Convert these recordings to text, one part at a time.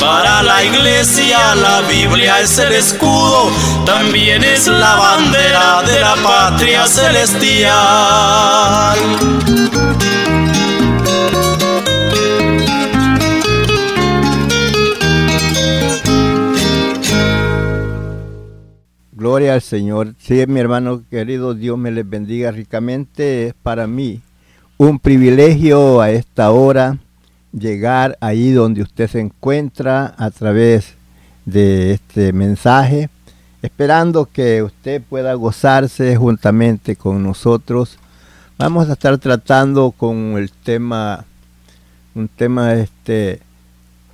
Para la iglesia la Biblia es el escudo, también es la bandera de la patria celestial. Gloria al Señor. Sí, mi hermano querido, Dios me les bendiga ricamente. Es para mí un privilegio a esta hora llegar ahí donde usted se encuentra a través de este mensaje, esperando que usted pueda gozarse juntamente con nosotros. Vamos a estar tratando con el tema, un tema este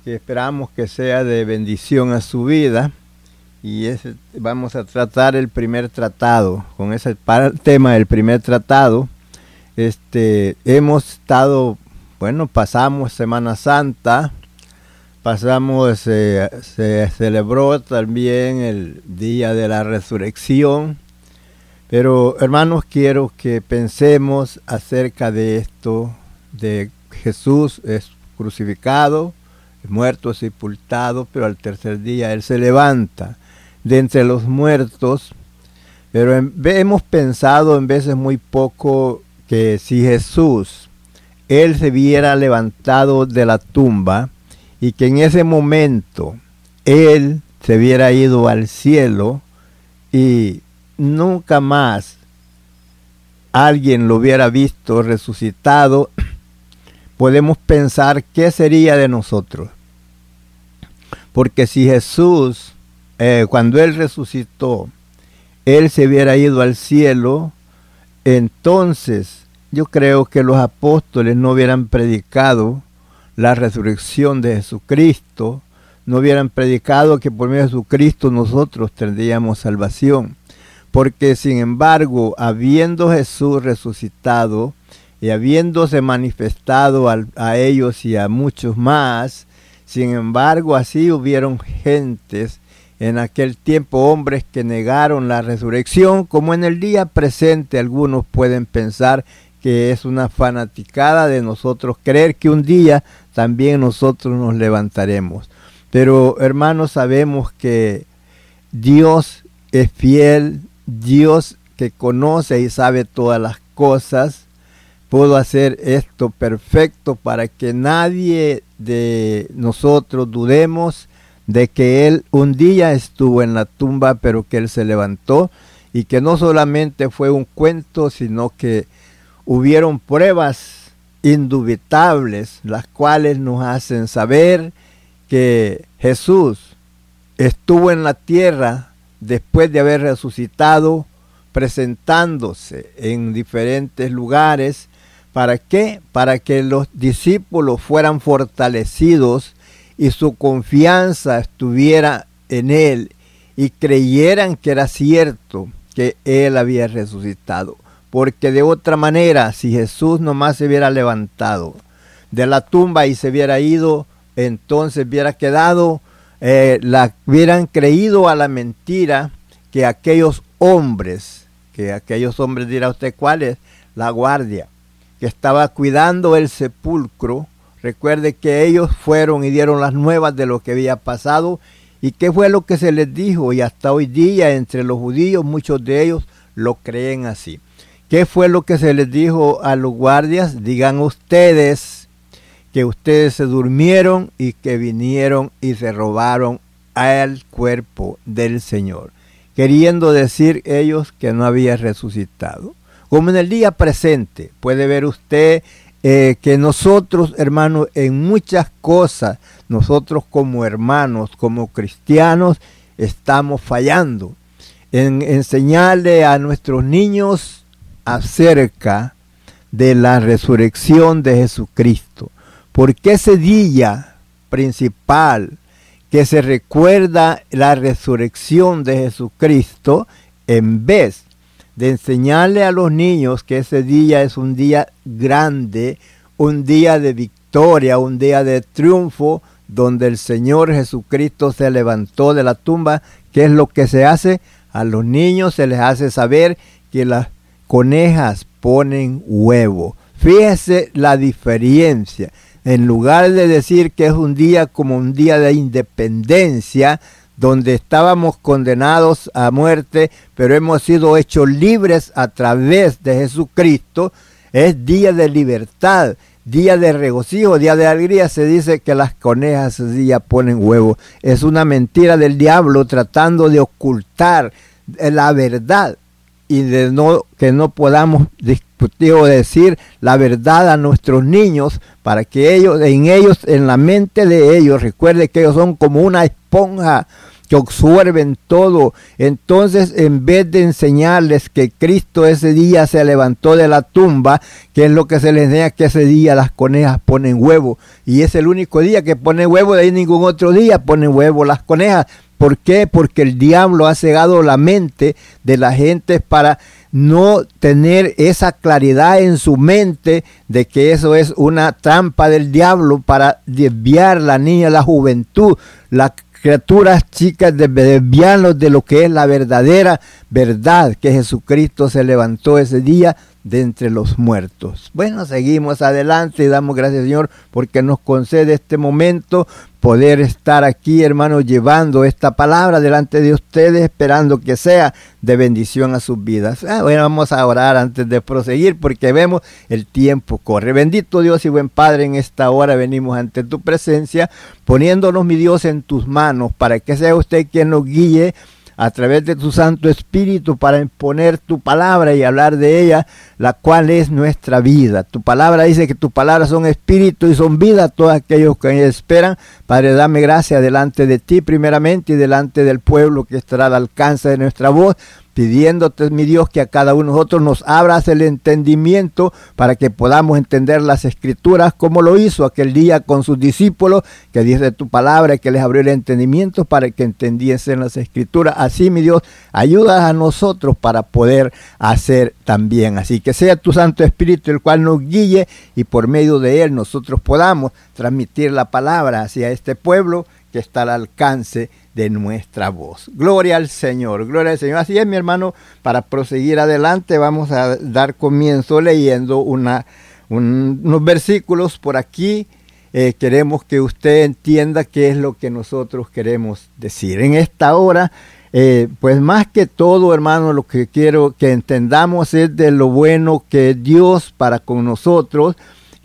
que esperamos que sea de bendición a su vida y vamos a tratar el primer tratado. Con ese tema del primer tratado, este, hemos estado bueno, pasamos Semana Santa, pasamos, se celebró también el Día de la Resurrección, pero hermanos, quiero que pensemos acerca de esto, de Jesús es crucificado, muerto, sepultado, pero al tercer día Él se levanta de entre los muertos, pero hemos pensado en veces muy poco que si Jesús él se viera levantado de la tumba y que en ese momento él se hubiera ido al cielo y nunca más alguien lo hubiera visto resucitado, podemos pensar qué sería de nosotros. Porque si Jesús, eh, cuando Él resucitó, Él se hubiera ido al cielo, entonces yo creo que los apóstoles no hubieran predicado la resurrección de Jesucristo, no hubieran predicado que por medio de Jesucristo nosotros tendríamos salvación. Porque sin embargo, habiendo Jesús resucitado y habiéndose manifestado a ellos y a muchos más, sin embargo, así hubieron gentes en aquel tiempo, hombres que negaron la resurrección, como en el día presente algunos pueden pensar que es una fanaticada de nosotros creer que un día también nosotros nos levantaremos. Pero hermanos, sabemos que Dios es fiel, Dios que conoce y sabe todas las cosas, puedo hacer esto perfecto para que nadie de nosotros dudemos de que Él un día estuvo en la tumba, pero que Él se levantó y que no solamente fue un cuento, sino que hubieron pruebas indubitables, las cuales nos hacen saber que Jesús estuvo en la tierra después de haber resucitado, presentándose en diferentes lugares. ¿Para qué? Para que los discípulos fueran fortalecidos y su confianza estuviera en Él y creyeran que era cierto que Él había resucitado. Porque de otra manera, si Jesús nomás se hubiera levantado de la tumba y se hubiera ido, entonces hubiera quedado, eh, la, hubieran creído a la mentira que aquellos hombres que aquellos hombres dirá usted cuál es, la guardia, que estaba cuidando el sepulcro. Recuerde que ellos fueron y dieron las nuevas de lo que había pasado y qué fue lo que se les dijo y hasta hoy día entre los judíos muchos de ellos lo creen así. ¿Qué fue lo que se les dijo a los guardias? Digan ustedes que ustedes se durmieron y que vinieron y se robaron al cuerpo del Señor, queriendo decir ellos que no había resucitado. Como en el día presente, puede ver usted eh, que nosotros, hermanos, en muchas cosas, nosotros como hermanos, como cristianos, estamos fallando en enseñarle a nuestros niños acerca de la resurrección de Jesucristo. Porque ese día principal que se recuerda la resurrección de Jesucristo, en vez de enseñarle a los niños que ese día es un día grande, un día de victoria, un día de triunfo, donde el Señor Jesucristo se levantó de la tumba, ¿qué es lo que se hace? A los niños se les hace saber que las conejas ponen huevo. Fíjese la diferencia. En lugar de decir que es un día como un día de independencia, donde estábamos condenados a muerte, pero hemos sido hechos libres a través de Jesucristo, es día de libertad, día de regocijo, día de alegría. Se dice que las conejas ese día ponen huevo. Es una mentira del diablo tratando de ocultar la verdad y de no que no podamos discutir o decir la verdad a nuestros niños para que ellos en ellos en la mente de ellos recuerde que ellos son como una esponja que absorben todo. Entonces, en vez de enseñarles que Cristo ese día se levantó de la tumba, que es lo que se les enseña que ese día las conejas ponen huevo, y es el único día que ponen huevo, de ahí ningún otro día ponen huevo las conejas. ¿Por qué? Porque el diablo ha cegado la mente de la gente para no tener esa claridad en su mente de que eso es una trampa del diablo para desviar la niña, la juventud, la criaturas chicas de desviarnos de lo que es la verdadera verdad, que Jesucristo se levantó ese día de entre los muertos. Bueno, seguimos adelante y damos gracias Señor porque nos concede este momento poder estar aquí, hermanos, llevando esta palabra delante de ustedes, esperando que sea de bendición a sus vidas. Ah, bueno, vamos a orar antes de proseguir porque vemos el tiempo corre. Bendito Dios y buen Padre, en esta hora venimos ante tu presencia, poniéndonos, mi Dios, en tus manos para que sea usted quien nos guíe a través de tu Santo Espíritu para imponer tu palabra y hablar de ella, la cual es nuestra vida. Tu palabra dice que tus palabras son espíritu y son vida todos aquellos que esperan. Padre, dame gracia delante de ti primeramente y delante del pueblo que estará al alcance de nuestra voz pidiéndote, mi Dios, que a cada uno de nosotros nos abras el entendimiento para que podamos entender las escrituras como lo hizo aquel día con sus discípulos, que dice tu palabra, que les abrió el entendimiento para que entendiesen las escrituras. Así, mi Dios, ayuda a nosotros para poder hacer también. Así que sea tu Santo Espíritu el cual nos guíe y por medio de él nosotros podamos transmitir la palabra hacia este pueblo que está al alcance de nuestra voz. Gloria al Señor, gloria al Señor. Así es, mi hermano, para proseguir adelante vamos a dar comienzo leyendo una, unos versículos por aquí. Eh, queremos que usted entienda qué es lo que nosotros queremos decir. En esta hora, eh, pues más que todo, hermano, lo que quiero que entendamos es de lo bueno que Dios para con nosotros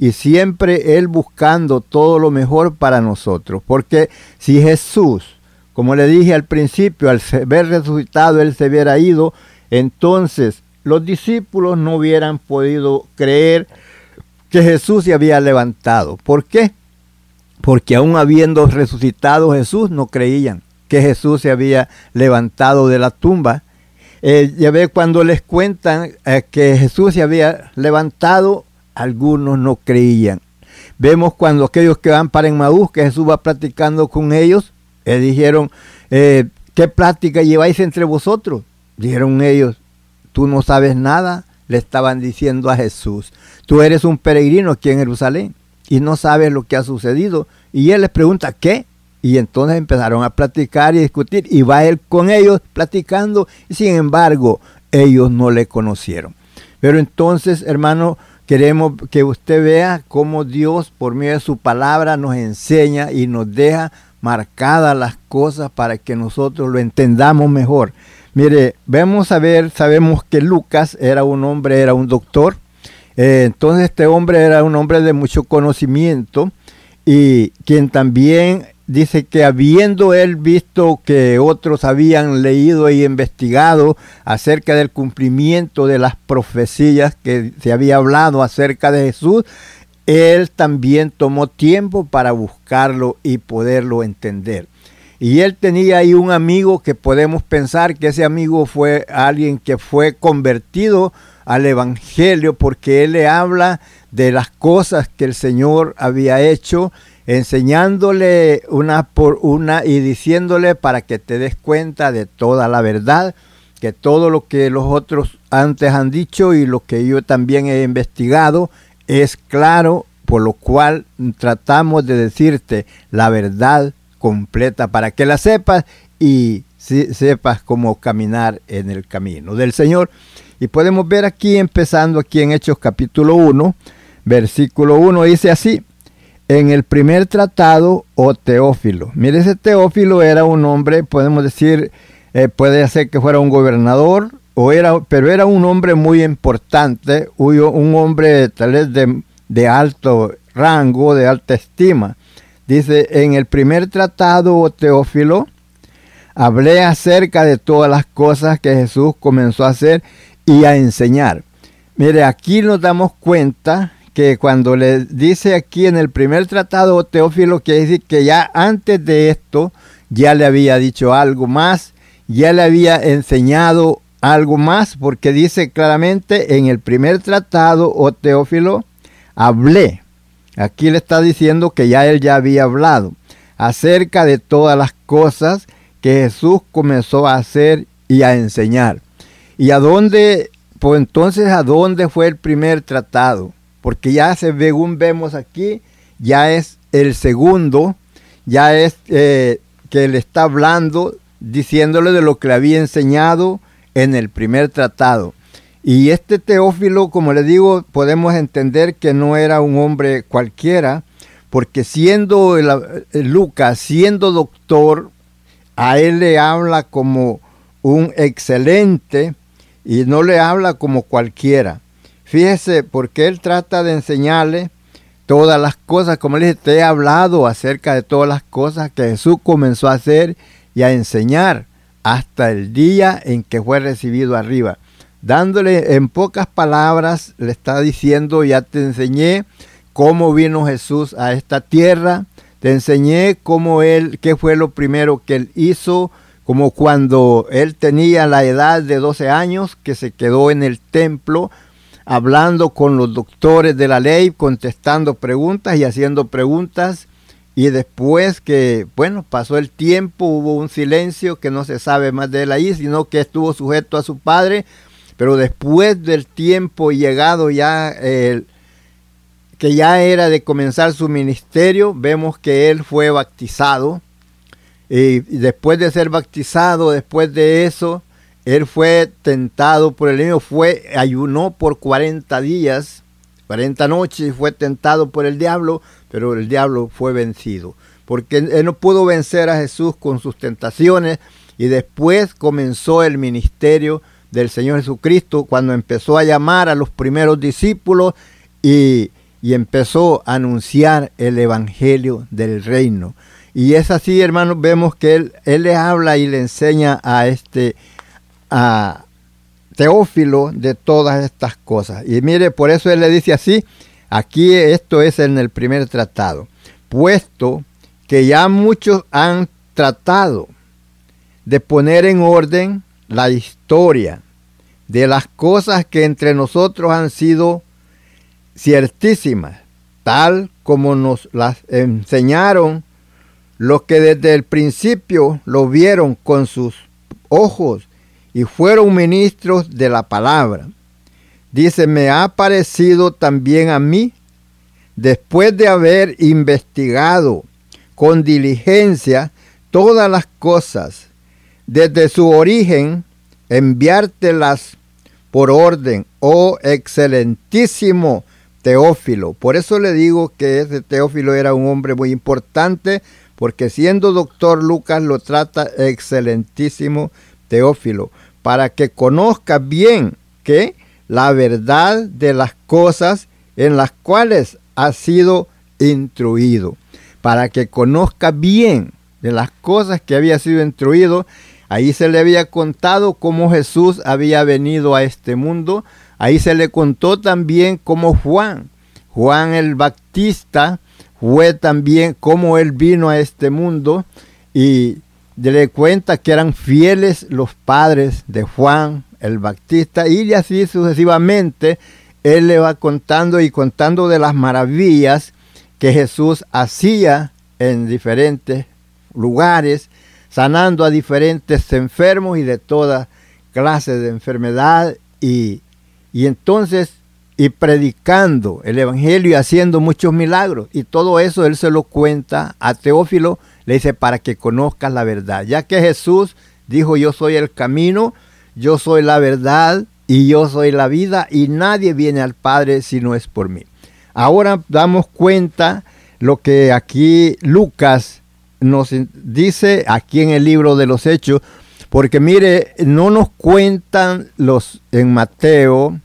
y siempre Él buscando todo lo mejor para nosotros. Porque si Jesús, como le dije al principio, al ver resucitado, Él se hubiera ido, entonces los discípulos no hubieran podido creer que Jesús se había levantado. ¿Por qué? Porque aún habiendo resucitado Jesús, no creían que Jesús se había levantado de la tumba. Eh, ya ve cuando les cuentan eh, que Jesús se había levantado, algunos no creían. Vemos cuando aquellos que van para Emmaús, que Jesús va platicando con ellos, le dijeron, eh, ¿qué plática lleváis entre vosotros? Dijeron ellos, tú no sabes nada, le estaban diciendo a Jesús, tú eres un peregrino aquí en Jerusalén y no sabes lo que ha sucedido. Y él les pregunta, ¿qué? Y entonces empezaron a platicar y discutir y va él con ellos platicando. Y sin embargo, ellos no le conocieron. Pero entonces, hermano, queremos que usted vea cómo Dios, por medio de su palabra, nos enseña y nos deja marcadas las cosas para que nosotros lo entendamos mejor. Mire, vamos a ver, sabemos que Lucas era un hombre, era un doctor. Eh, entonces este hombre era un hombre de mucho conocimiento y quien también dice que habiendo él visto que otros habían leído y investigado acerca del cumplimiento de las profecías que se había hablado acerca de Jesús, él también tomó tiempo para buscarlo y poderlo entender. Y él tenía ahí un amigo que podemos pensar que ese amigo fue alguien que fue convertido al Evangelio porque él le habla de las cosas que el Señor había hecho enseñándole una por una y diciéndole para que te des cuenta de toda la verdad, que todo lo que los otros antes han dicho y lo que yo también he investigado es claro, por lo cual tratamos de decirte la verdad completa para que la sepas y sepas cómo caminar en el camino del Señor. Y podemos ver aquí, empezando aquí en Hechos capítulo 1, versículo 1, dice así, en el primer tratado o Teófilo. Mire, ese Teófilo era un hombre, podemos decir, eh, puede ser que fuera un gobernador, o era, pero era un hombre muy importante, un hombre tal vez de, de alto rango, de alta estima. Dice, en el primer tratado o Teófilo, hablé acerca de todas las cosas que Jesús comenzó a hacer y a enseñar. Mire, aquí nos damos cuenta que cuando le dice aquí en el primer tratado Teófilo, quiere decir que ya antes de esto ya le había dicho algo más, ya le había enseñado algo más, porque dice claramente en el primer tratado o Teófilo, hablé. Aquí le está diciendo que ya él ya había hablado acerca de todas las cosas que Jesús comenzó a hacer y a enseñar. ¿Y a dónde, pues entonces a dónde fue el primer tratado? Porque ya según vemos aquí, ya es el segundo, ya es eh, que le está hablando, diciéndole de lo que le había enseñado en el primer tratado. Y este Teófilo, como le digo, podemos entender que no era un hombre cualquiera, porque siendo Lucas, siendo doctor, a él le habla como un excelente y no le habla como cualquiera. Fíjese, porque él trata de enseñarle todas las cosas, como le dije, te he hablado acerca de todas las cosas que Jesús comenzó a hacer y a enseñar hasta el día en que fue recibido arriba. Dándole en pocas palabras, le está diciendo, ya te enseñé cómo vino Jesús a esta tierra, te enseñé cómo él, qué fue lo primero que él hizo, como cuando él tenía la edad de 12 años, que se quedó en el templo hablando con los doctores de la ley, contestando preguntas y haciendo preguntas. Y después que, bueno, pasó el tiempo, hubo un silencio que no se sabe más de él ahí, sino que estuvo sujeto a su padre. Pero después del tiempo llegado ya, que ya era de comenzar su ministerio, vemos que él fue bautizado. Y después de ser bautizado, después de eso, él fue tentado por el enemigo, fue, ayunó por 40 días, 40 noches, fue tentado por el diablo, pero el diablo fue vencido. Porque él no pudo vencer a Jesús con sus tentaciones y después comenzó el ministerio del Señor Jesucristo cuando empezó a llamar a los primeros discípulos y, y empezó a anunciar el Evangelio del reino. Y es así, hermanos, vemos que él, él le habla y le enseña a este a Teófilo de todas estas cosas. Y mire, por eso él le dice así, aquí esto es en el primer tratado, puesto que ya muchos han tratado de poner en orden la historia de las cosas que entre nosotros han sido ciertísimas, tal como nos las enseñaron los que desde el principio lo vieron con sus ojos y fueron ministros de la palabra. Dice, me ha parecido también a mí, después de haber investigado con diligencia todas las cosas, desde su origen, enviártelas por orden, oh excelentísimo Teófilo. Por eso le digo que ese Teófilo era un hombre muy importante, porque siendo doctor Lucas lo trata excelentísimo Teófilo, para que conozca bien que la verdad de las cosas en las cuales ha sido instruido, para que conozca bien de las cosas que había sido instruido. Ahí se le había contado cómo Jesús había venido a este mundo. Ahí se le contó también cómo Juan, Juan el Baptista, fue también cómo él vino a este mundo y le cuenta que eran fieles los padres de Juan el Baptista y así sucesivamente él le va contando y contando de las maravillas que Jesús hacía en diferentes lugares, sanando a diferentes enfermos y de toda clase de enfermedad y, y entonces y predicando el Evangelio y haciendo muchos milagros. Y todo eso él se lo cuenta a Teófilo, le dice para que conozcas la verdad. Ya que Jesús dijo yo soy el camino, yo soy la verdad y yo soy la vida y nadie viene al Padre si no es por mí. Ahora damos cuenta lo que aquí Lucas nos dice aquí en el libro de los Hechos, porque mire, no nos cuentan los en Mateo,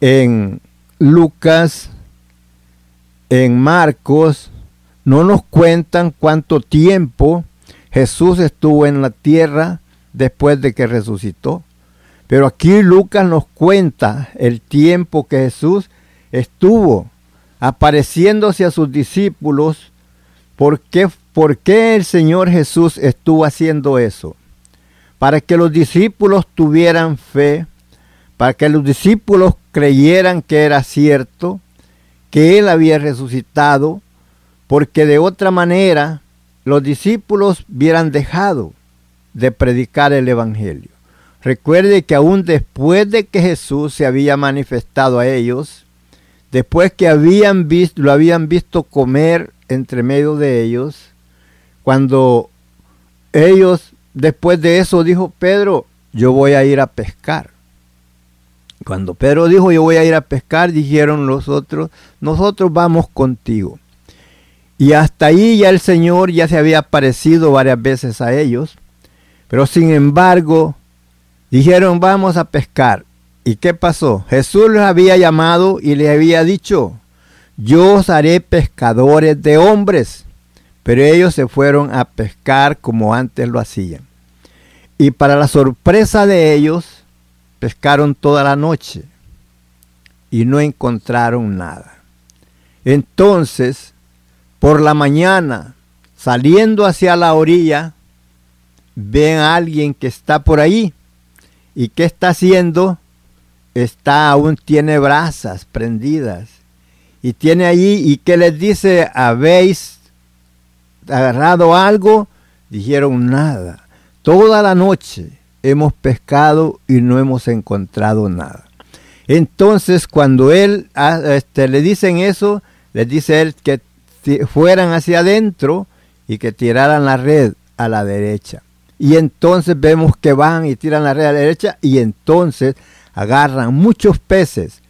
en Lucas, en Marcos, no nos cuentan cuánto tiempo Jesús estuvo en la tierra después de que resucitó. Pero aquí Lucas nos cuenta el tiempo que Jesús estuvo apareciéndose a sus discípulos. ¿Por qué, ¿Por qué el Señor Jesús estuvo haciendo eso? Para que los discípulos tuvieran fe, para que los discípulos creyeran que era cierto, que Él había resucitado, porque de otra manera los discípulos hubieran dejado de predicar el Evangelio. Recuerde que aún después de que Jesús se había manifestado a ellos, después que habían visto, lo habían visto comer entre medio de ellos, cuando ellos después de eso dijo Pedro, yo voy a ir a pescar. Cuando Pedro dijo yo voy a ir a pescar, dijeron los otros, nosotros vamos contigo. Y hasta ahí ya el Señor ya se había aparecido varias veces a ellos, pero sin embargo Dijeron, vamos a pescar. ¿Y qué pasó? Jesús los había llamado y le había dicho, yo os haré pescadores de hombres. Pero ellos se fueron a pescar como antes lo hacían. Y para la sorpresa de ellos, pescaron toda la noche y no encontraron nada. Entonces, por la mañana, saliendo hacia la orilla, ven a alguien que está por ahí ¿Y qué está haciendo? Está, aún tiene brasas prendidas. Y tiene allí, ¿y qué les dice? ¿Habéis agarrado algo? Dijeron nada. Toda la noche hemos pescado y no hemos encontrado nada. Entonces, cuando él ah, este, le dicen eso, les dice él que fueran hacia adentro y que tiraran la red a la derecha. Y entonces vemos que van y tiran la red a la derecha y entonces agarran muchos peces.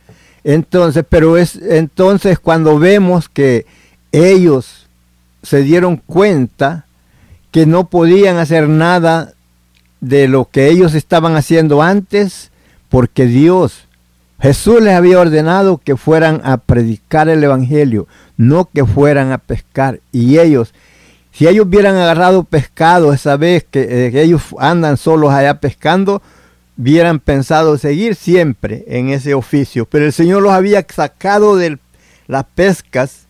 Entonces, pero es entonces cuando vemos que ellos se dieron cuenta que no podían hacer nada de lo que ellos estaban haciendo antes, porque Dios, Jesús les había ordenado que fueran a predicar el Evangelio, no que fueran a pescar. Y ellos si ellos hubieran agarrado pescado esa vez eh, que, ellos andan solos allá pescando, hubieran pensado seguir siempre en ese oficio. Pero el Señor los había sacado de las pescas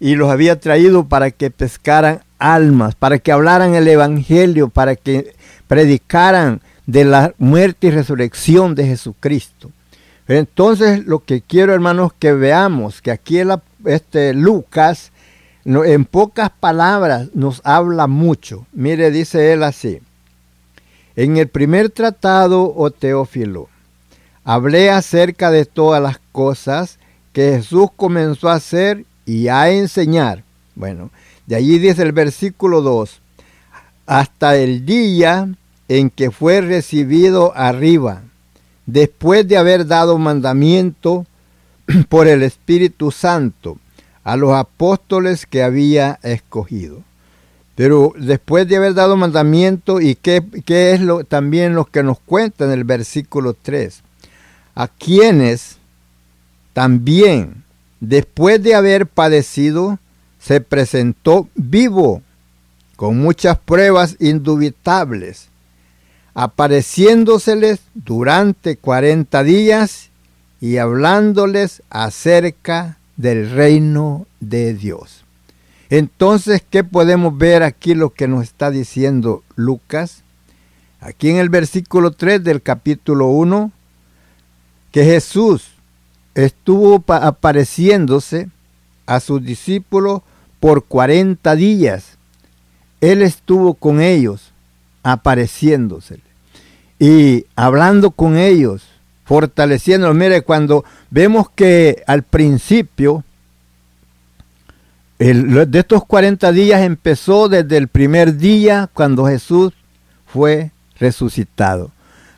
y los había traído para que pescaran almas, para que hablaran el Evangelio, para que predicaran de la muerte y resurrección de Jesucristo. Entonces lo que quiero hermanos que veamos, que aquí este Lucas en pocas palabras nos habla mucho. Mire, dice él así. En el primer tratado, o oh Teófilo, hablé acerca de todas las cosas que Jesús comenzó a hacer y a enseñar. Bueno, de allí dice el versículo 2, hasta el día en que fue recibido arriba, después de haber dado mandamiento por el Espíritu Santo a los apóstoles que había escogido. Pero después de haber dado mandamiento, ¿y qué, qué es lo, también lo que nos cuenta en el versículo 3? A quienes también, después de haber padecido, se presentó vivo, con muchas pruebas indubitables, apareciéndoseles durante cuarenta días y hablándoles acerca del reino de Dios. Entonces, ¿qué podemos ver aquí lo que nos está diciendo Lucas? Aquí en el versículo 3 del capítulo 1, que Jesús estuvo apareciéndose a sus discípulos por 40 días. Él estuvo con ellos, apareciéndose y hablando con ellos, fortaleciéndolos. Mire, cuando vemos que al principio de estos 40 días empezó desde el primer día cuando Jesús fue resucitado.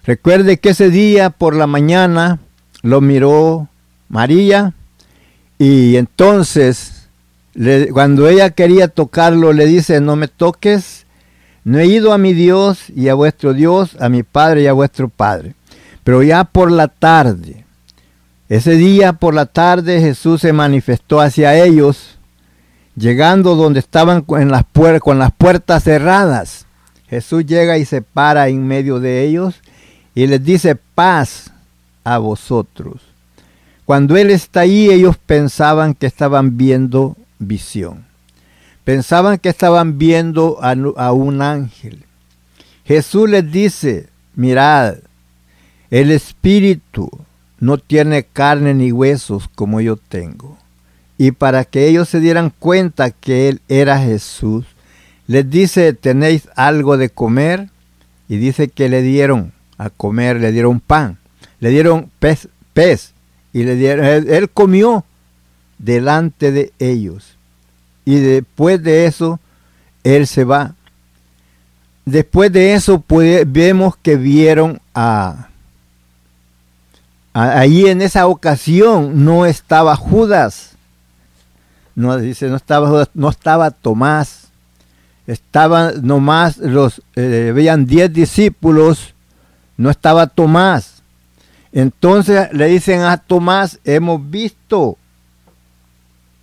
Recuerde que ese día por la mañana lo miró María y entonces cuando ella quería tocarlo le dice, no me toques, no he ido a mi Dios y a vuestro Dios, a mi Padre y a vuestro Padre. Pero ya por la tarde, ese día por la tarde Jesús se manifestó hacia ellos llegando donde estaban con las, puertas cerradas. Jesús llega y se para en medio de ellos y les dice paz a vosotros. Cuando Él está ahí, ellos pensaban que estaban viendo visión. Pensaban que estaban viendo a, a un ángel. Jesús les dice, mirad, el Espíritu no tiene carne ni huesos como yo tengo y para que ellos se dieran cuenta que Él era Jesús, les dice, ¿tenéis algo de comer? Y dice que le dieron a comer, le dieron pan, le dieron pez, pez y le dieron, él, comió delante de ellos. Y después de eso, Él se va. Después de eso, pues, vemos que vieron a. Ahí en esa ocasión no estaba Judas no dice, no estaba, no estaba Tomás, estaban nomás los, eh, veían diez discípulos, no estaba Tomás. Entonces le dicen a Tomás, hemos visto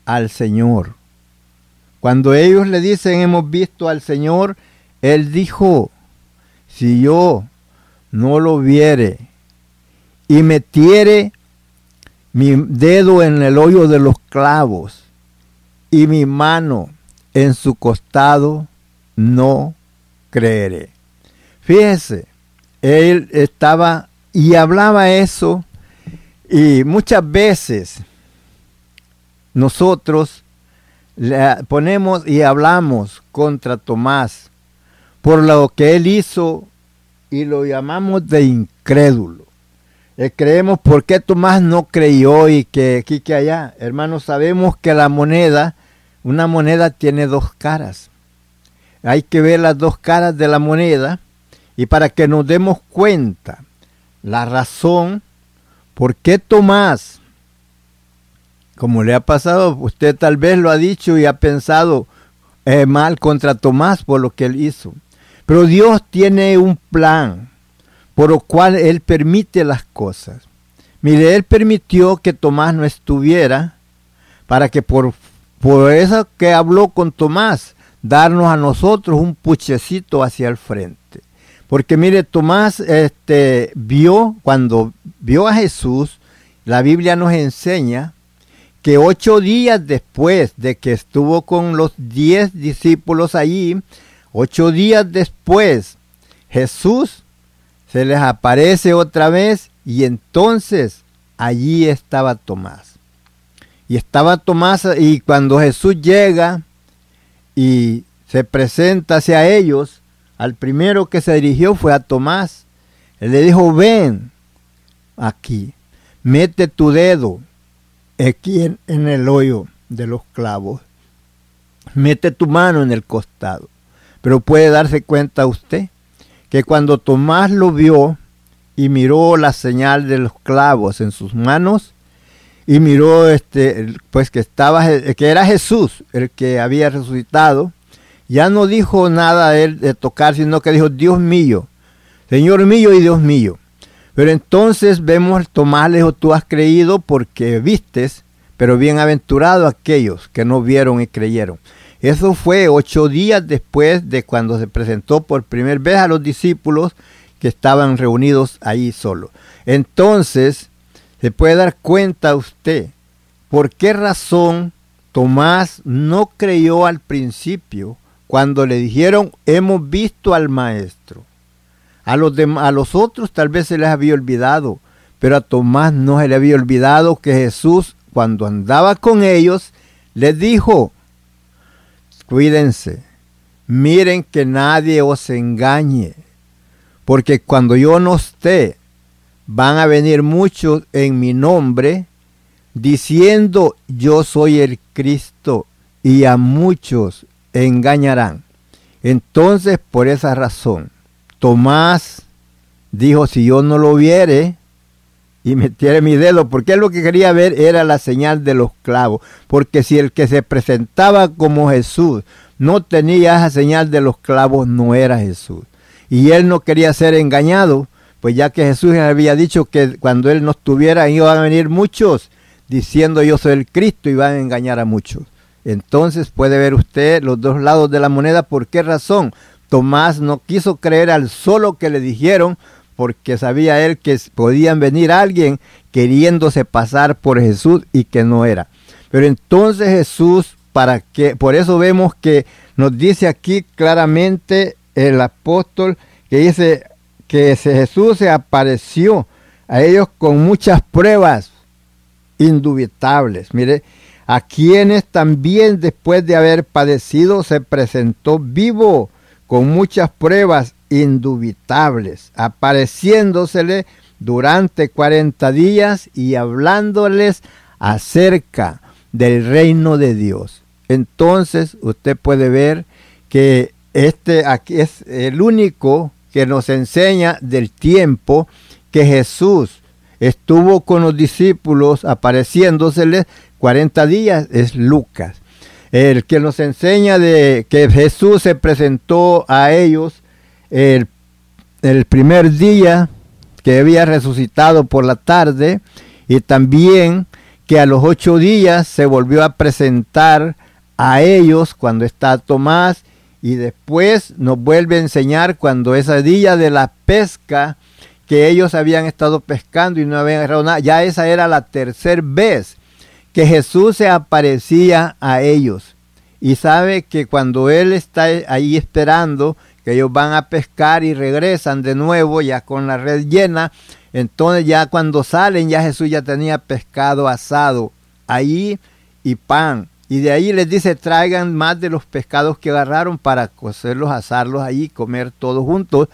al Señor. Cuando ellos le dicen, hemos visto al Señor, él dijo, si yo no lo viere y metiere mi dedo en el hoyo de los clavos y mi mano en su costado, no creeré. Fíjese, él estaba y hablaba eso y muchas veces nosotros le ponemos y hablamos contra Tomás por lo que él hizo y lo llamamos de incrédulo. Eh, creemos por qué Tomás no creyó y que aquí que allá. Hermanos, sabemos que la moneda una moneda tiene dos caras. Hay que ver las dos caras de la moneda y para que nos demos cuenta la razón por qué Tomás, como le ha pasado, usted tal vez lo ha dicho y ha pensado eh, mal contra Tomás por lo que él hizo. Pero Dios tiene un plan por lo cual Él permite las cosas. Mire, Él permitió que Tomás no estuviera para que por por eso que habló con Tomás, darnos a nosotros un puchecito hacia el frente. Porque mire, Tomás este, vio, cuando vio a Jesús, la Biblia nos enseña que ocho días después de que estuvo con los diez discípulos allí, ocho días después, Jesús se les aparece otra vez y entonces allí estaba Tomás. Y estaba Tomás y cuando Jesús llega y se presenta hacia ellos, al primero que se dirigió fue a Tomás. Él le dijo, ven aquí, mete tu dedo aquí en, en el hoyo de los clavos, mete tu mano en el costado. Pero puede darse cuenta usted que cuando Tomás lo vio y miró la señal de los clavos en sus manos y miró este pues que estaba que era Jesús el que había resucitado ya no dijo nada él de tocar sino que dijo Dios mío Señor mío y Dios mío pero entonces vemos Tomás le dijo tú has creído porque vistes pero bienaventurado aquellos que no vieron y creyeron eso fue ocho días después de cuando se presentó por primera vez a los discípulos que estaban reunidos ahí solo. Entonces, se puede dar cuenta usted por qué razón Tomás no creyó al principio cuando le dijeron hemos visto al maestro. A los, a los otros tal vez se les había olvidado, pero a Tomás no se le había olvidado que Jesús cuando andaba con ellos les dijo, cuídense, miren que nadie os engañe porque cuando yo no esté, van a venir muchos en mi nombre diciendo yo soy el Cristo y a muchos engañarán. Entonces, por esa razón, Tomás dijo, si yo no lo viere y metiere mi dedo, porque lo que quería ver era la señal de los clavos, porque si el que se presentaba como Jesús no tenía esa señal de los clavos, no era Jesús y él no quería ser engañado, pues ya que Jesús había dicho que cuando él no estuviera iban a venir muchos diciendo yo soy el Cristo y van a engañar a muchos. Entonces puede ver usted los dos lados de la moneda. ¿Por qué razón? Tomás no quiso creer al solo que le dijeron porque sabía él que podían venir alguien queriéndose pasar por Jesús y que no era. Pero entonces Jesús, para que, por eso vemos que nos dice aquí claramente el apóstol que dice que Jesús se apareció a ellos con muchas pruebas indubitables. Mire, a quienes también después de haber padecido se presentó vivo con muchas pruebas indubitables, apareciéndosele durante 40 días y hablándoles acerca del reino de Dios. Entonces usted puede ver que este aquí es el único que nos enseña del tiempo que Jesús estuvo con los discípulos apareciéndoseles 40 días es Lucas. El que nos enseña de que Jesús se presentó a ellos el, el primer día que había resucitado por la tarde y también que a los ocho días se volvió a presentar a ellos cuando está Tomás y después nos vuelve a enseñar cuando esa día de la pesca que ellos habían estado pescando y no habían agarrado nada, ya esa era la tercera vez que Jesús se aparecía a ellos. Y sabe que cuando Él está ahí esperando, que ellos van a pescar y regresan de nuevo ya con la red llena, entonces ya cuando salen ya Jesús ya tenía pescado asado ahí y pan y de ahí les dice, traigan más de los pescados que agarraron para cocerlos, asarlos ahí, comer todos juntos.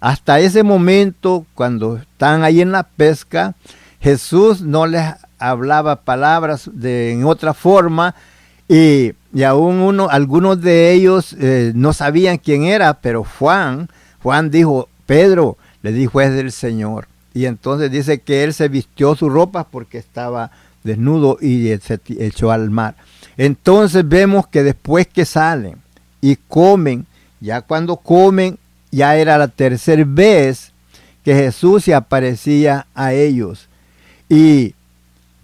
Hasta ese momento, cuando están ahí en la pesca, Jesús no les hablaba palabras de, en otra forma y, y aún uno, algunos de ellos eh, no sabían quién era, pero Juan, Juan dijo, Pedro, le dijo es del Señor. Y entonces dice que él se vistió sus ropas porque estaba desnudo y se echó al mar. Entonces vemos que después que salen y comen, ya cuando comen, ya era la tercera vez que Jesús se aparecía a ellos. ¿Y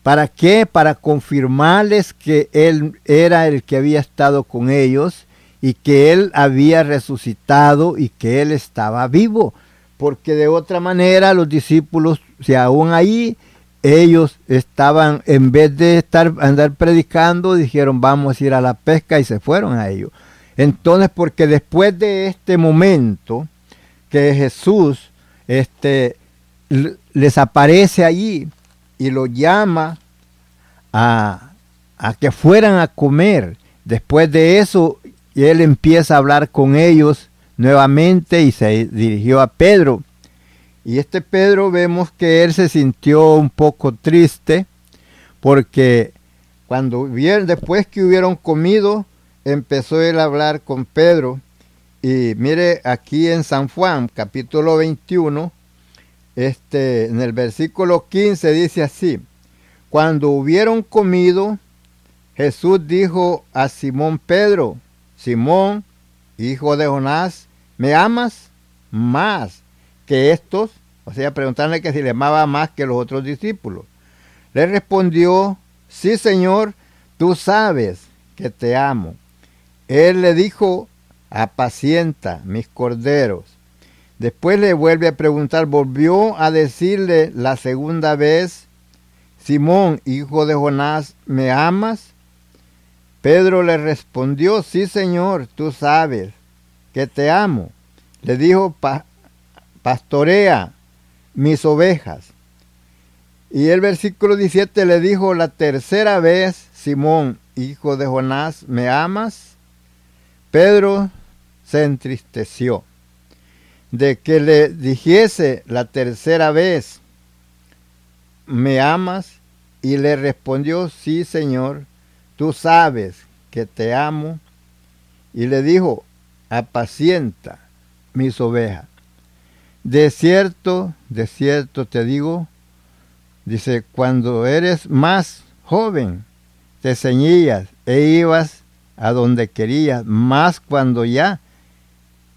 para qué? Para confirmarles que Él era el que había estado con ellos y que Él había resucitado y que Él estaba vivo. Porque de otra manera los discípulos, si aún ahí, ellos estaban, en vez de estar andar predicando, dijeron vamos a ir a la pesca y se fueron a ellos. Entonces, porque después de este momento que Jesús este, les aparece allí y los llama a, a que fueran a comer, después de eso, él empieza a hablar con ellos nuevamente y se dirigió a Pedro y este Pedro vemos que él se sintió un poco triste porque cuando vieron, después que hubieron comido, empezó él a hablar con Pedro. Y mire aquí en San Juan, capítulo 21, este, en el versículo 15 dice así, cuando hubieron comido, Jesús dijo a Simón Pedro, Simón, hijo de Jonás, ¿me amas más que estos? O sea, preguntarle que si le amaba más que los otros discípulos. Le respondió, sí Señor, tú sabes que te amo. Él le dijo, apacienta mis corderos. Después le vuelve a preguntar, volvió a decirle la segunda vez, Simón, hijo de Jonás, ¿me amas? Pedro le respondió, sí Señor, tú sabes que te amo. Le dijo, pastorea mis ovejas. Y el versículo 17 le dijo la tercera vez, Simón, hijo de Jonás, ¿me amas? Pedro se entristeció de que le dijese la tercera vez, ¿me amas? Y le respondió, sí, Señor, tú sabes que te amo. Y le dijo, apacienta mis ovejas. De cierto, de cierto te digo, dice, cuando eres más joven, te ceñías e ibas a donde querías, más cuando ya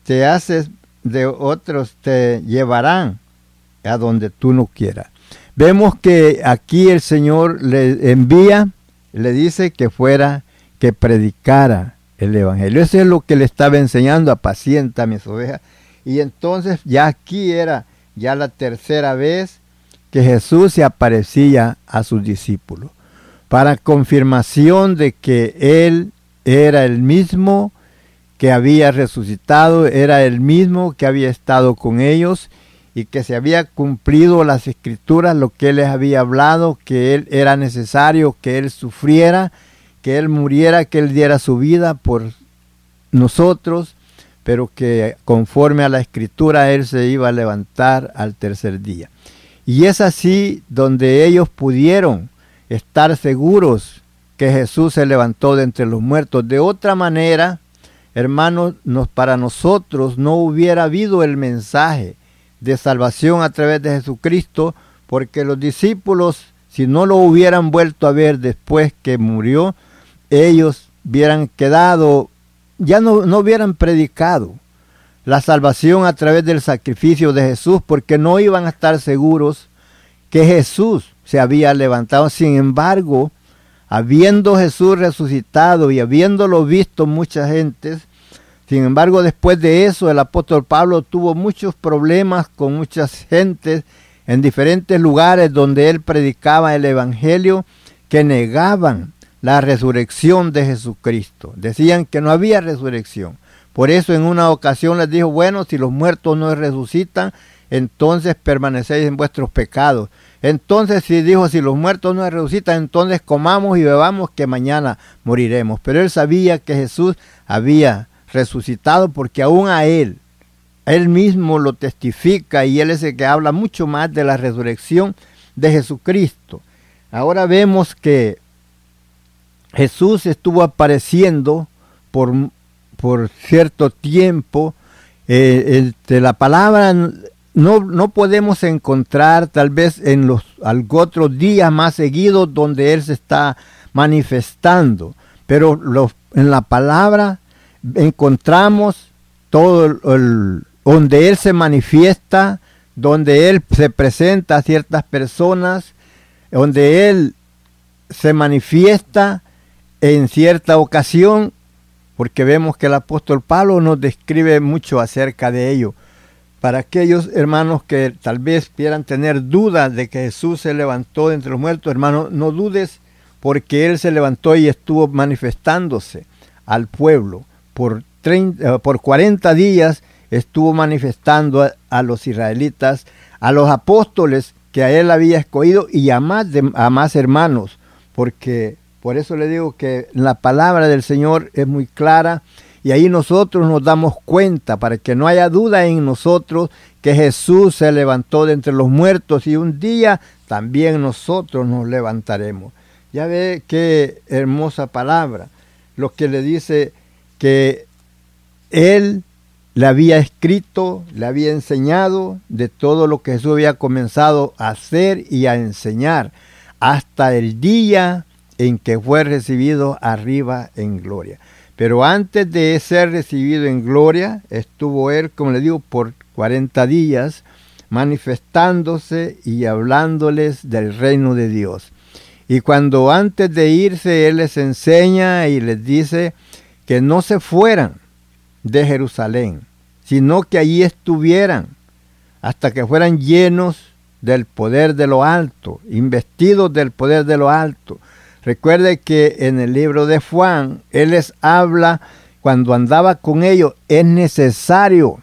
te haces de otros te llevarán a donde tú no quieras. Vemos que aquí el Señor le envía, le dice que fuera, que predicara el Evangelio. Eso es lo que le estaba enseñando, apacienta mis ovejas. Y entonces ya aquí era ya la tercera vez que Jesús se aparecía a sus discípulos, para confirmación de que Él era el mismo que había resucitado, era el mismo que había estado con ellos y que se había cumplido las escrituras, lo que les había hablado, que él era necesario que él sufriera, que él muriera, que él diera su vida por nosotros, pero que conforme a la escritura él se iba a levantar al tercer día. Y es así donde ellos pudieron estar seguros que Jesús se levantó de entre los muertos. De otra manera, hermanos, nos, para nosotros no hubiera habido el mensaje de salvación a través de Jesucristo, porque los discípulos, si no lo hubieran vuelto a ver después que murió, ellos hubieran quedado, ya no, no hubieran predicado la salvación a través del sacrificio de Jesús, porque no iban a estar seguros que Jesús se había levantado. Sin embargo, habiendo Jesús resucitado y habiéndolo visto muchas gentes, sin embargo, después de eso, el apóstol Pablo tuvo muchos problemas con muchas gentes en diferentes lugares donde él predicaba el Evangelio que negaban la resurrección de Jesucristo. Decían que no había resurrección. Por eso en una ocasión les dijo, bueno, si los muertos no resucitan, entonces permanecéis en vuestros pecados. Entonces si dijo, si los muertos no resucitan, entonces comamos y bebamos que mañana moriremos. Pero él sabía que Jesús había resucitado porque aún a él, él mismo lo testifica y él es el que habla mucho más de la resurrección de Jesucristo. Ahora vemos que Jesús estuvo apareciendo por, por cierto tiempo. Eh, la palabra no, no, podemos encontrar tal vez en los otros días más seguidos donde Él se está manifestando, pero en la palabra encontramos todo el, donde Él se manifiesta, donde Él se presenta a ciertas personas, donde Él se manifiesta en cierta ocasión, porque vemos que el apóstol Pablo nos describe mucho acerca de ello. Para aquellos hermanos que tal vez quieran tener dudas de que Jesús se levantó de entre los muertos, hermanos, no dudes porque Él se levantó y estuvo manifestándose al pueblo por, 30, eh, por 40 días estuvo manifestando a, los israelitas, a los apóstoles que a él había escogido y a más, a más hermanos, porque por eso le digo que la palabra del Señor es muy clara y ahí nosotros nos damos cuenta para que no haya duda en nosotros que Jesús se levantó de entre los muertos y un día también nosotros nos levantaremos. Ya ve qué hermosa palabra, lo que le dice que Él le había escrito, le había enseñado de todo lo que Jesús había comenzado a hacer y a enseñar hasta el día en que fue recibido arriba en gloria. Pero antes de ser recibido en gloria, estuvo él, como le digo, por 40 días manifestándose y hablándoles del reino de Dios. Y cuando antes de irse Él les enseña y les dice que no se fueran de Jerusalén, sino que allí estuvieran hasta que fueran llenos del poder de lo alto, investidos del poder de lo alto. Recuerde que en el libro de Juan, Él les habla cuando andaba con ellos, es necesario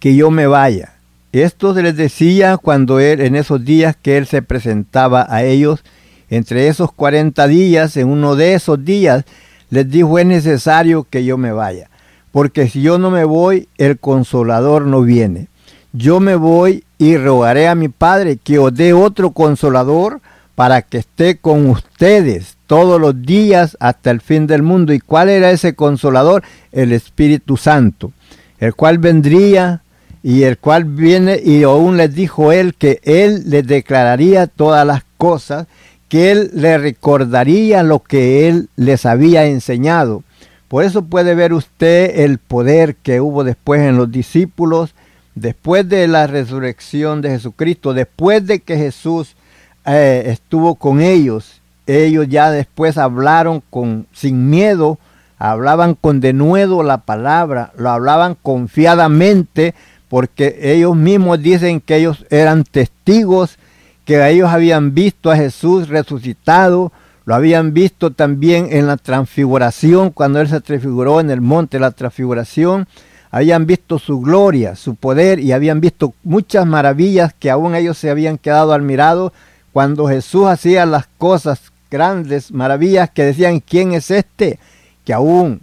que yo me vaya. Esto se les decía cuando él, en esos días que él se presentaba a ellos, entre esos 40 días, en uno de esos días, les dijo, es necesario que yo me vaya, porque si yo no me voy, el consolador no viene. Yo me voy y rogaré a mi Padre que os dé otro consolador para que esté con ustedes todos los días hasta el fin del mundo. ¿Y cuál era ese consolador? El Espíritu Santo, el cual vendría y el cual viene y aún les dijo él que él les declararía todas las cosas, que él le recordaría lo que él les había enseñado. Por eso puede ver usted el poder que hubo después en los discípulos, después de la resurrección de Jesucristo, después de que Jesús eh, estuvo con ellos, ellos ya después hablaron con sin miedo, hablaban con denuedo la palabra, lo hablaban confiadamente porque ellos mismos dicen que ellos eran testigos, que ellos habían visto a Jesús resucitado, lo habían visto también en la transfiguración, cuando Él se transfiguró en el monte de la transfiguración, habían visto su gloria, su poder y habían visto muchas maravillas que aún ellos se habían quedado admirados cuando Jesús hacía las cosas grandes, maravillas que decían, ¿quién es este? Que aún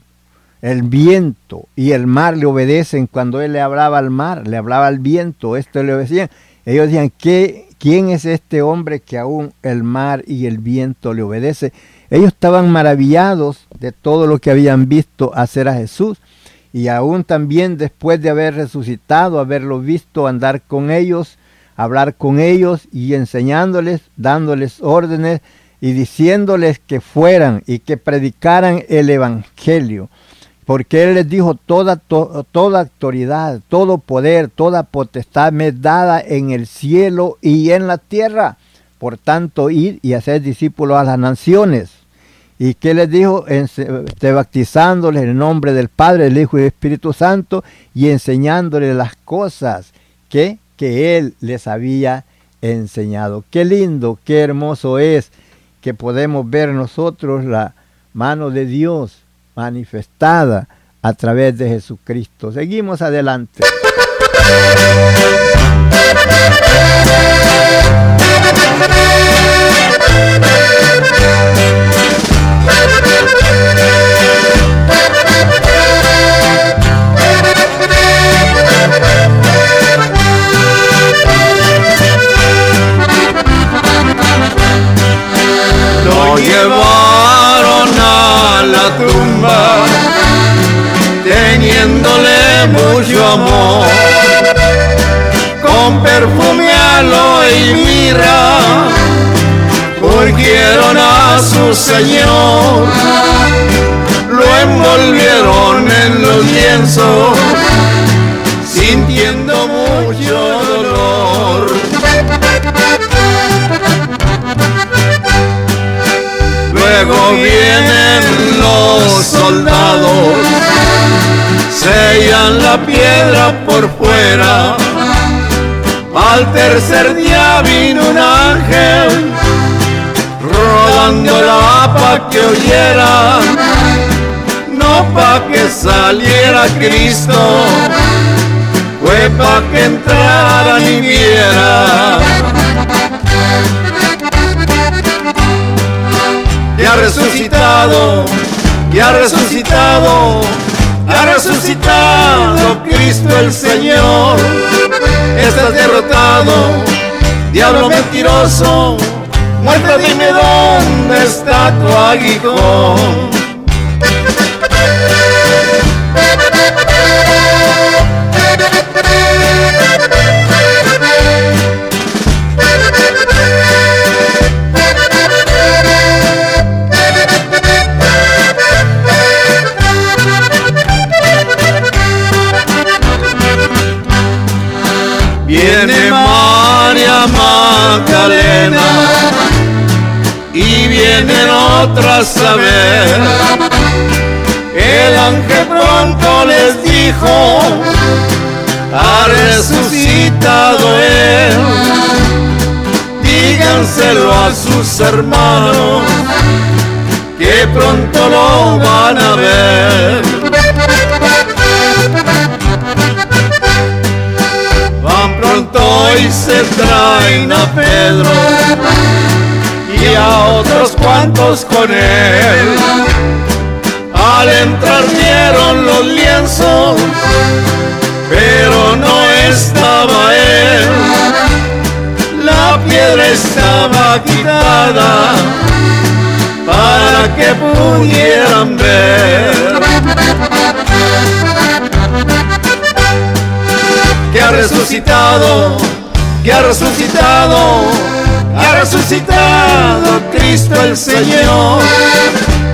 el viento y el mar le obedecen cuando él le hablaba al mar, le hablaba al viento, esto le obedecían. Ellos decían, ¿qué, ¿quién es este hombre que aún el mar y el viento le obedece? Ellos estaban maravillados de todo lo que habían visto hacer a Jesús y aún también después de haber resucitado, haberlo visto andar con ellos, hablar con ellos y enseñándoles, dándoles órdenes y diciéndoles que fueran y que predicaran el Evangelio porque Él les dijo, toda, toda autoridad, todo poder, toda potestad me es dada en el cielo y en la tierra. Por tanto, ir y hacer discípulos a las naciones. ¿Y qué les dijo? Este, bautizándoles en el nombre del Padre, del Hijo y del Espíritu Santo y enseñándoles las cosas que, que Él les había enseñado. Qué lindo, qué hermoso es que podemos ver nosotros la mano de Dios manifestada a través de Jesucristo. Seguimos adelante. La tumba teniéndole mucho amor. Con perfume aloe y mirra Volvieron a su Señor. Lo envolvieron en los lienzos sintiendo Luego vienen los soldados, sellan la piedra por fuera. Al tercer día vino un ángel, rodando la pa' que oyera, no pa' que saliera Cristo, fue pa' que entrara y viera. Resucitado, y ha resucitado, ha resucitado Cristo el Señor. Estás derrotado, diablo mentiroso, muerta dime dónde está tu aguijón. Magdalena y vienen otras a ver. El ángel pronto les dijo, ha resucitado él. Díganselo a sus hermanos que pronto lo van a ver. Van pronto y se traen a Pedro y a otros cuantos con él. Al entrar vieron los lienzos, pero no estaba él. La piedra estaba quitada para que pudieran ver ha resucitado, que ha resucitado, ha resucitado Cristo el Señor.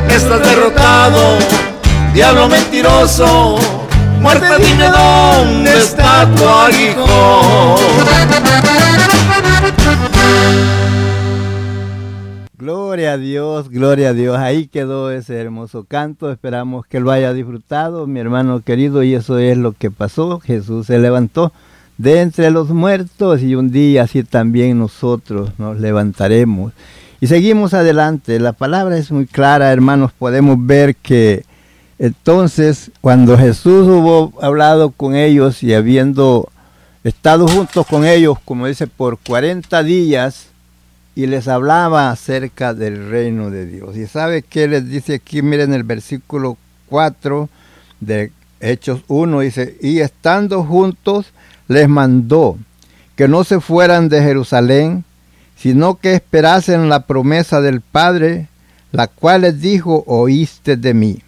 Estás derrotado, diablo mentiroso, muerte dime dónde está tu aguijón. Gloria a Dios, gloria a Dios. Ahí quedó ese hermoso canto. Esperamos que lo haya disfrutado, mi hermano querido. Y eso es lo que pasó. Jesús se levantó de entre los muertos y un día así también nosotros nos levantaremos. Y seguimos adelante. La palabra es muy clara, hermanos. Podemos ver que entonces cuando Jesús hubo hablado con ellos y habiendo estado juntos con ellos, como dice, por 40 días, y les hablaba acerca del reino de Dios. ¿Y sabe qué les dice aquí? Miren el versículo 4 de Hechos 1, dice, y estando juntos les mandó que no se fueran de Jerusalén, sino que esperasen la promesa del Padre, la cual les dijo, oíste de mí.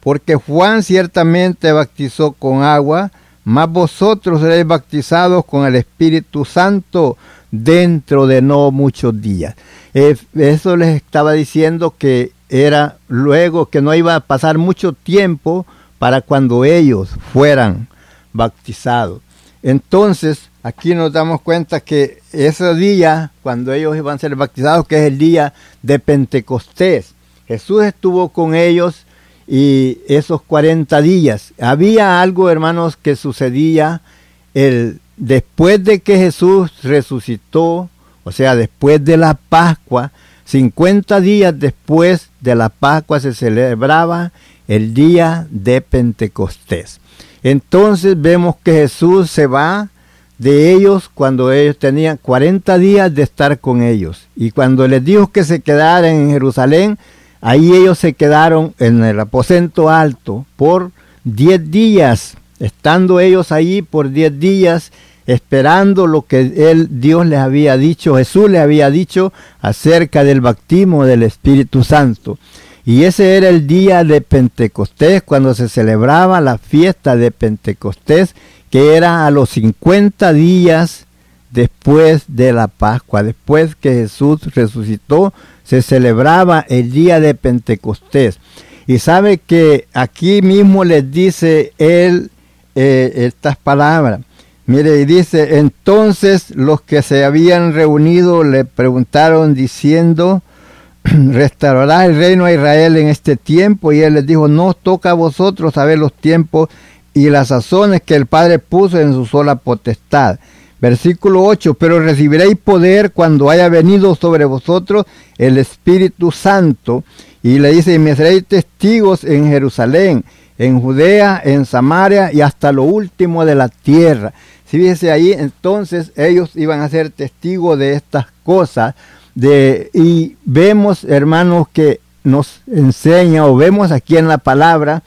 Porque Juan ciertamente bautizó con agua, mas vosotros seréis bautizados con el Espíritu Santo dentro de no muchos días. Eh, eso les estaba diciendo que era luego que no iba a pasar mucho tiempo para cuando ellos fueran bautizados. Entonces, aquí nos damos cuenta que ese día, cuando ellos iban a ser bautizados, que es el día de Pentecostés, Jesús estuvo con ellos y esos 40 días. Había algo, hermanos, que sucedía el después de que Jesús resucitó, o sea, después de la Pascua, 50 días después de la Pascua se celebraba el día de Pentecostés. Entonces vemos que Jesús se va de ellos cuando ellos tenían 40 días de estar con ellos. Y cuando les dijo que se quedaran en Jerusalén, ahí ellos se quedaron en el aposento alto por 10 días estando ellos allí por diez días esperando lo que él, Dios les había dicho, Jesús les había dicho acerca del bautismo del Espíritu Santo. Y ese era el día de Pentecostés, cuando se celebraba la fiesta de Pentecostés, que era a los 50 días después de la Pascua, después que Jesús resucitó, se celebraba el día de Pentecostés. Y sabe que aquí mismo les dice él eh, estas palabras. Mire, y dice, entonces los que se habían reunido le preguntaron diciendo, ¿restaurará el reino a Israel en este tiempo? Y él les dijo, no toca a vosotros saber los tiempos y las sazones que el Padre puso en su sola potestad. Versículo 8, pero recibiréis poder cuando haya venido sobre vosotros el Espíritu Santo. Y le dice, y me seréis testigos en Jerusalén en Judea, en Samaria y hasta lo último de la tierra. Si fíjese ahí, entonces ellos iban a ser testigos de estas cosas. De, y vemos, hermanos, que nos enseña o vemos aquí en la palabra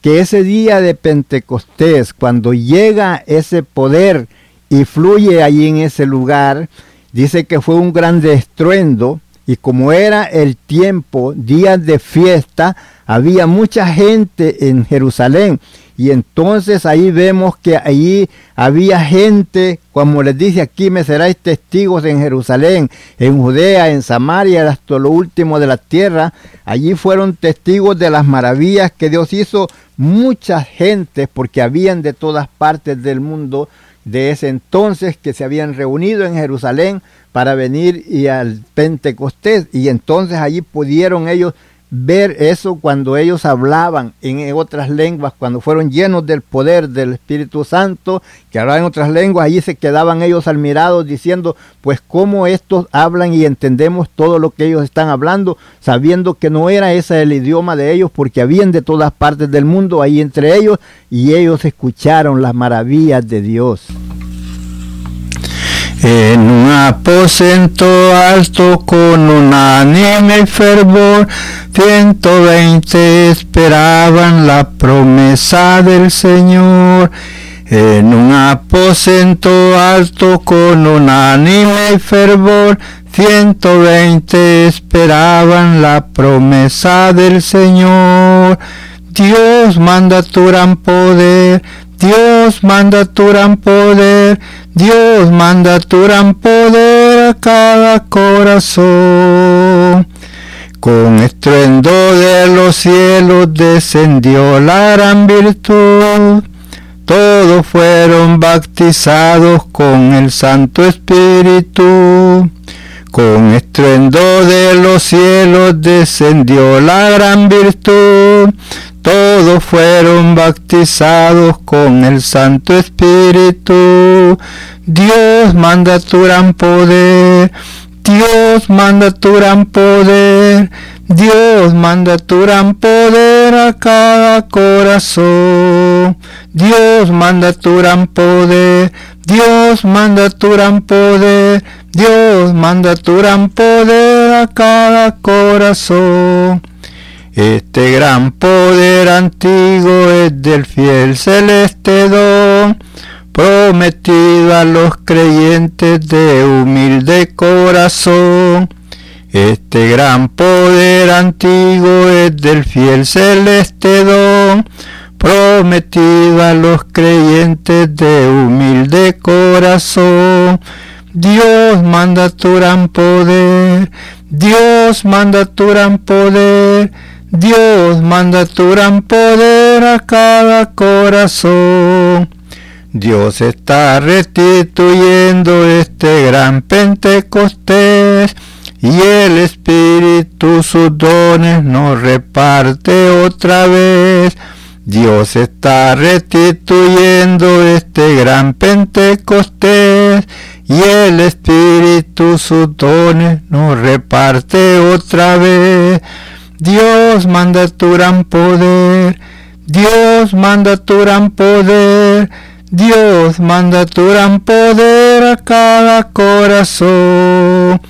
que ese día de Pentecostés, cuando llega ese poder y fluye allí en ese lugar, dice que fue un gran estruendo y como era el tiempo, días de fiesta, había mucha gente en Jerusalén. Y entonces ahí vemos que allí había gente, como les dice aquí, me seráis testigos en Jerusalén, en Judea, en Samaria, hasta lo último de la tierra. Allí fueron testigos de las maravillas que Dios hizo mucha gente, porque habían de todas partes del mundo de ese entonces que se habían reunido en Jerusalén para venir y al Pentecostés. Y entonces allí pudieron ellos ver eso cuando ellos hablaban en otras lenguas, cuando fueron llenos del poder del Espíritu Santo, que hablaban otras lenguas, allí se quedaban ellos admirados diciendo, pues cómo estos hablan y entendemos todo lo que ellos están hablando, sabiendo que no era ese el idioma de ellos, porque habían de todas partes del mundo ahí entre ellos, y ellos escucharon las maravillas de Dios. En un aposento alto con unánime fervor, 120 esperaban la promesa del Señor. En un aposento alto con unánime fervor, 120 esperaban la promesa del Señor. Dios manda tu gran poder, Dios manda tu gran poder, Dios manda tu gran poder a cada corazón. Con estruendo de los cielos descendió la gran virtud. Todos fueron bautizados con el Santo Espíritu. Con estruendo de los cielos descendió la gran virtud todos fueron bautizados con el Santo Espíritu. Dios manda tu gran poder, Dios manda tu gran poder, Dios manda tu gran poder a cada corazón. Dios manda tu gran poder, Dios manda tu gran poder, Dios manda tu gran poder a cada corazón. Este gran poder antiguo es del fiel celeste don, prometido a los creyentes de humilde corazón. Este gran poder antiguo es del fiel celeste don, prometido a los creyentes de humilde corazón. Dios manda tu gran poder, Dios manda tu gran poder, Dios manda tu gran poder a cada corazón. Dios está restituyendo este gran Pentecostés y el Espíritu sus dones nos reparte otra vez. Dios está restituyendo este gran Pentecostés y el Espíritu sus dones nos reparte otra vez. Dios manda tu gran poder, Dios manda tu gran poder, Dios manda tu gran poder a cada corazón.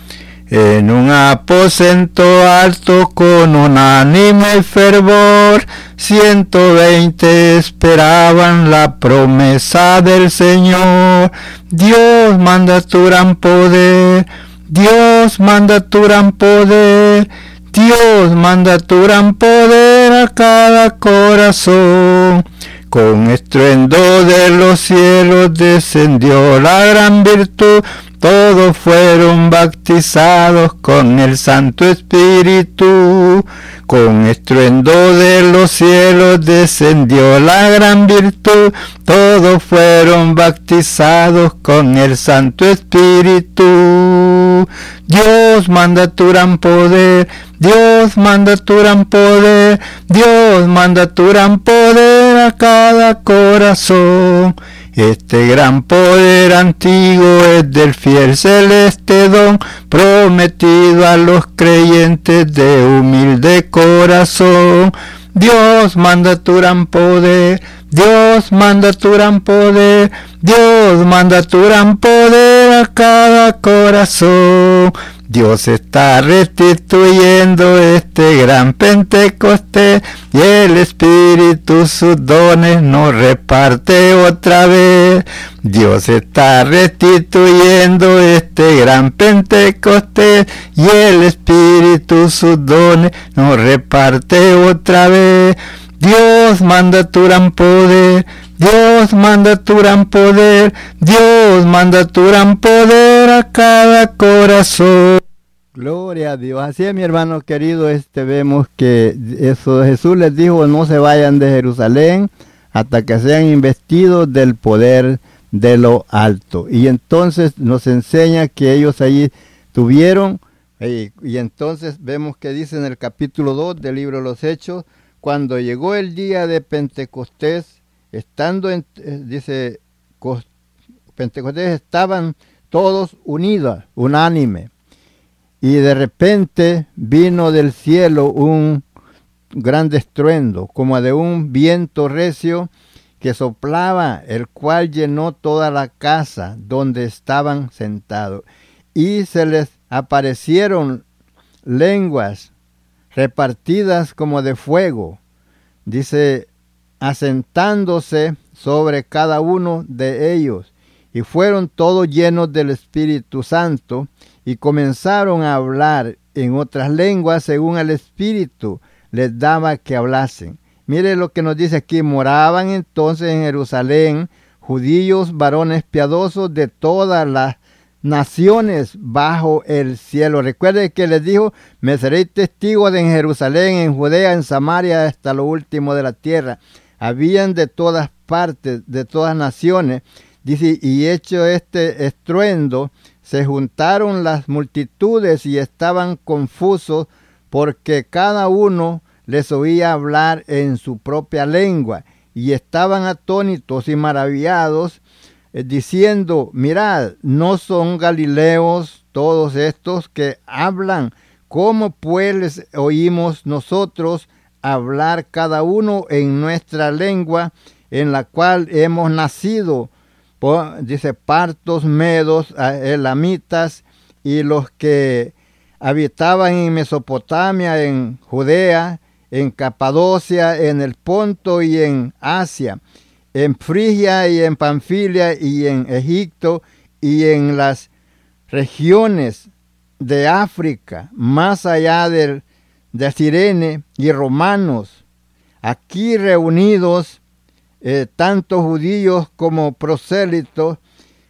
En un aposento alto con unánime fervor, 120 esperaban la promesa del Señor. Dios manda tu gran poder, Dios manda tu gran poder, Dios manda tu gran poder a cada corazón. Con estruendo de los cielos descendió la gran virtud. Todos fueron bautizados con el Santo Espíritu. Con estruendo de los cielos descendió la gran virtud. Todos fueron bautizados con el Santo Espíritu. Dios manda tu gran poder Dios manda tu gran poder, Dios manda tu gran poder a cada corazón. Este gran poder antiguo es del fiel celeste don, prometido a los creyentes de humilde corazón. Dios manda tu gran poder, Dios manda tu gran poder, Dios manda tu gran poder a cada corazón. Dios está restituyendo este gran Pentecostés y el Espíritu sus dones nos reparte otra vez. Dios está restituyendo este gran Pentecostés y el Espíritu sus dones nos reparte otra vez. Dios manda tu gran poder, Dios manda tu gran poder, Dios manda tu gran poder a cada corazón. Gloria a Dios. Así es, mi hermano querido, este vemos que eso Jesús les dijo, no se vayan de Jerusalén hasta que sean investidos del poder de lo alto. Y entonces nos enseña que ellos allí tuvieron, y, y entonces vemos que dice en el capítulo 2 del libro de los Hechos, cuando llegó el día de Pentecostés, estando en, eh, dice, Pentecostés estaban todos unidos, unánime. Y de repente vino del cielo un gran estruendo, como de un viento recio que soplaba, el cual llenó toda la casa donde estaban sentados. Y se les aparecieron lenguas repartidas como de fuego, dice, asentándose sobre cada uno de ellos. Y fueron todos llenos del Espíritu Santo y comenzaron a hablar en otras lenguas según el Espíritu les daba que hablasen. Mire lo que nos dice aquí, moraban entonces en Jerusalén judíos, varones piadosos de todas las naciones bajo el cielo. Recuerde que les dijo, me seréis testigos en Jerusalén, en Judea, en Samaria, hasta lo último de la tierra. Habían de todas partes, de todas naciones. Dice, y hecho este estruendo, se juntaron las multitudes y estaban confusos porque cada uno les oía hablar en su propia lengua y estaban atónitos y maravillados eh, diciendo, mirad, no son galileos todos estos que hablan, ¿cómo pues les oímos nosotros hablar cada uno en nuestra lengua en la cual hemos nacido? dice, partos, medos, elamitas y los que habitaban en Mesopotamia, en Judea, en Capadocia, en el Ponto y en Asia en Frigia y en Panfilia y en Egipto y en las regiones de África, más allá del, de Sirene y romanos, aquí reunidos eh, tanto judíos como prosélitos,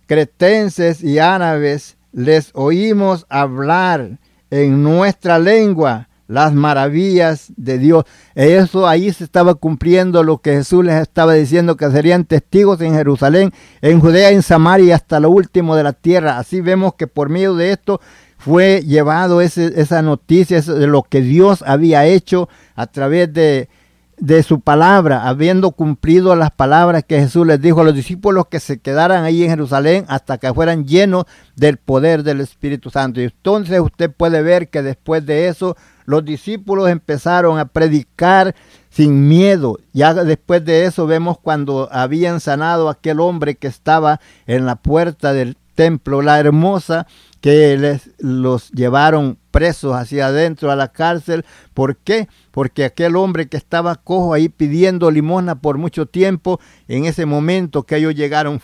cretenses y árabes, les oímos hablar en nuestra lengua las maravillas de Dios. Eso ahí se estaba cumpliendo lo que Jesús les estaba diciendo, que serían testigos en Jerusalén, en Judea, en Samaria, hasta lo último de la tierra. Así vemos que por medio de esto fue llevado esa noticia de lo que Dios había hecho a través de, de su palabra, habiendo cumplido las palabras que Jesús les dijo a los discípulos que se quedaran ahí en Jerusalén hasta que fueran llenos del poder del Espíritu Santo. Y entonces usted puede ver que después de eso los discípulos empezaron a predicar sin miedo. Ya después de eso vemos cuando habían sanado a aquel hombre que estaba en la puerta del templo, la hermosa, que les, los llevaron presos hacia adentro a la cárcel. ¿Por qué? Porque aquel hombre que estaba cojo ahí pidiendo limosna por mucho tiempo, en ese momento que ellos llegaron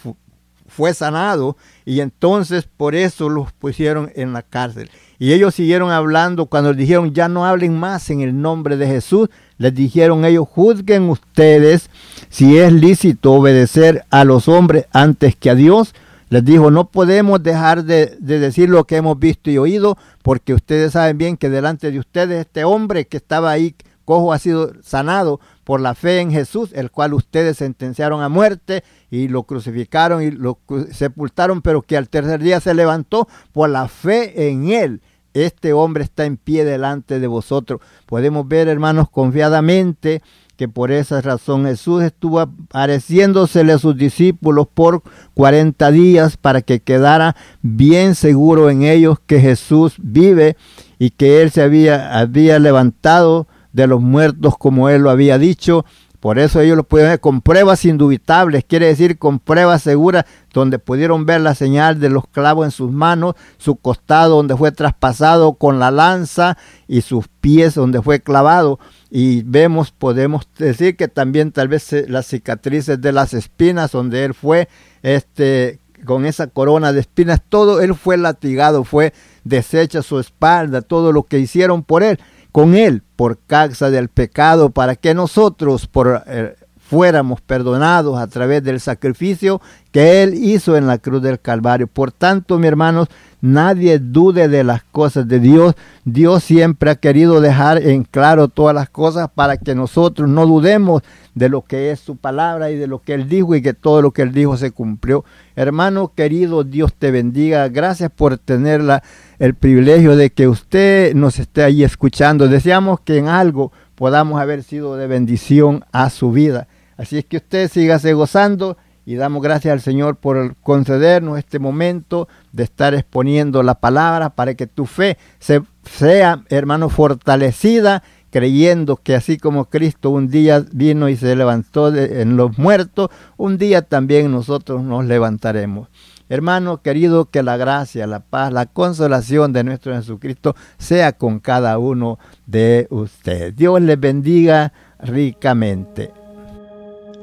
fue sanado y entonces por eso los pusieron en la cárcel. Y ellos siguieron hablando cuando les dijeron ya no hablen más en el nombre de Jesús. Les dijeron ellos juzguen ustedes si es lícito obedecer a los hombres antes que a Dios. Les dijo no podemos dejar de, de decir lo que hemos visto y oído porque ustedes saben bien que delante de ustedes este hombre que estaba ahí cojo ha sido sanado por la fe en Jesús, el cual ustedes sentenciaron a muerte y lo crucificaron y lo sepultaron, pero que al tercer día se levantó por la fe en él. Este hombre está en pie delante de vosotros. Podemos ver, hermanos, confiadamente que por esa razón Jesús estuvo apareciéndosele a sus discípulos por 40 días para que quedara bien seguro en ellos que Jesús vive y que él se había, levantado de los muertos como él lo había dicho. Por eso ellos lo pudieron ver con pruebas indubitables, quiere decir con pruebas seguras, donde pudieron ver la señal de los clavos en sus manos, su costado donde fue traspasado con la lanza y sus pies donde fue clavado. Y vemos, podemos decir que también tal vez las cicatrices de las espinas donde él fue este con esa corona de espinas, todo él fue latigado, fue deshecha su espalda, todo lo que hicieron por él con él por causa del pecado, para que nosotros por, eh, fuéramos perdonados a través del sacrificio que Él hizo en la cruz del Calvario. Por tanto, mi hermanos, nadie dude de las cosas de Dios. Dios siempre ha querido dejar en claro todas las cosas para que nosotros no dudemos de lo que es su palabra y de lo que Él dijo y que todo lo que Él dijo se cumplió. Hermano querido, Dios te bendiga. Gracias por tener el privilegio de que usted nos esté ahí escuchando. Deseamos que en algo podamos haber sido de bendición a su vida. Así es que usted sígase gozando y damos gracias al Señor por concedernos este momento de estar exponiendo la palabra para que tu fe se, sea, hermano, fortalecida creyendo que así como Cristo un día vino y se levantó en los muertos, un día también nosotros nos levantaremos. Hermano querido, que la gracia, la paz, la consolación de nuestro Jesucristo sea con cada uno de ustedes. Dios les bendiga ricamente.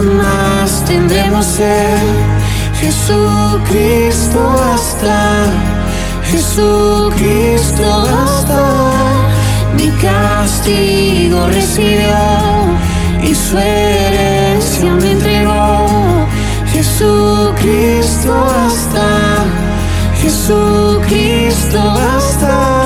Nunca más tendremos ser. Jesucristo hasta, Jesucristo hasta mi castigo recibió y su herencia me entregó. Jesucristo hasta, Jesucristo hasta.